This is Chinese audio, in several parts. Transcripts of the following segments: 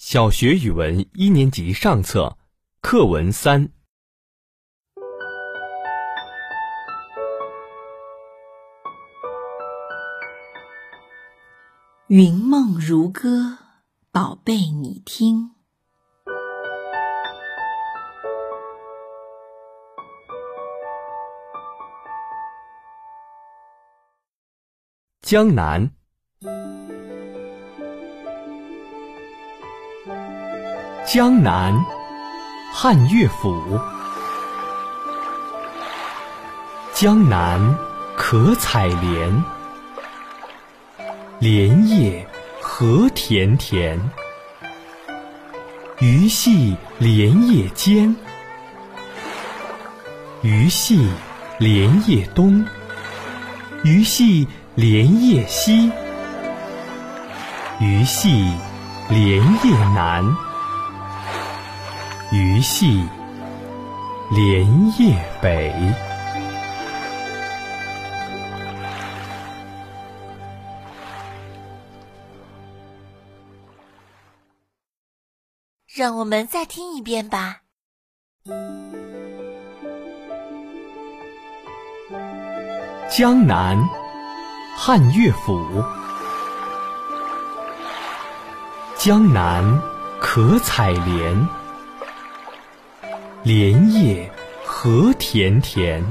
小学语文一年级上册课文三。云梦如歌，宝贝你听。江南，江南，汉乐府。江南可采莲，莲叶何田田。鱼戏莲叶间，鱼戏莲叶东，鱼戏。莲叶西，鱼戏莲叶南，鱼戏莲叶北。让我们再听一遍吧。江南。汉乐府，江南可采莲，莲叶何田田。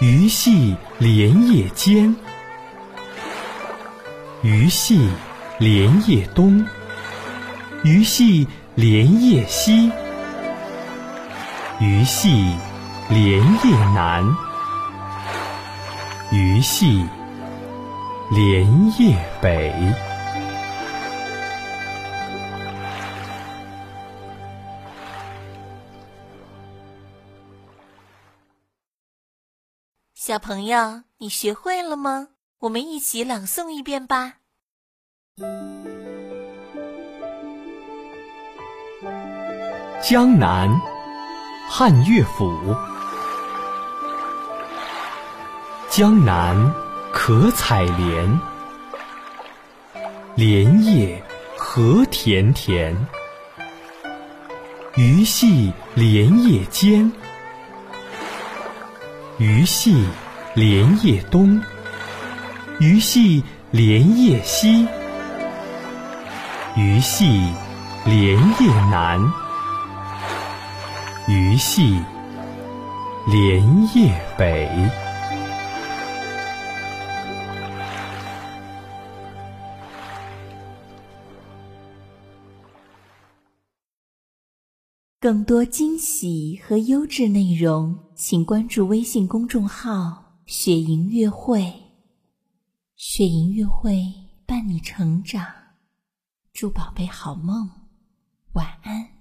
鱼戏莲叶间，鱼戏莲叶东，鱼戏莲叶西，鱼戏莲叶南。鱼戏莲叶北。小朋友，你学会了吗？我们一起朗诵一遍吧。江南汉乐府。江南可采莲，莲叶何田田。鱼戏莲叶间，鱼戏莲叶东，鱼戏莲叶西，鱼戏莲叶南，鱼戏莲叶北。更多惊喜和优质内容，请关注微信公众号“雪莹乐会”。雪莹乐会伴你成长，祝宝贝好梦，晚安。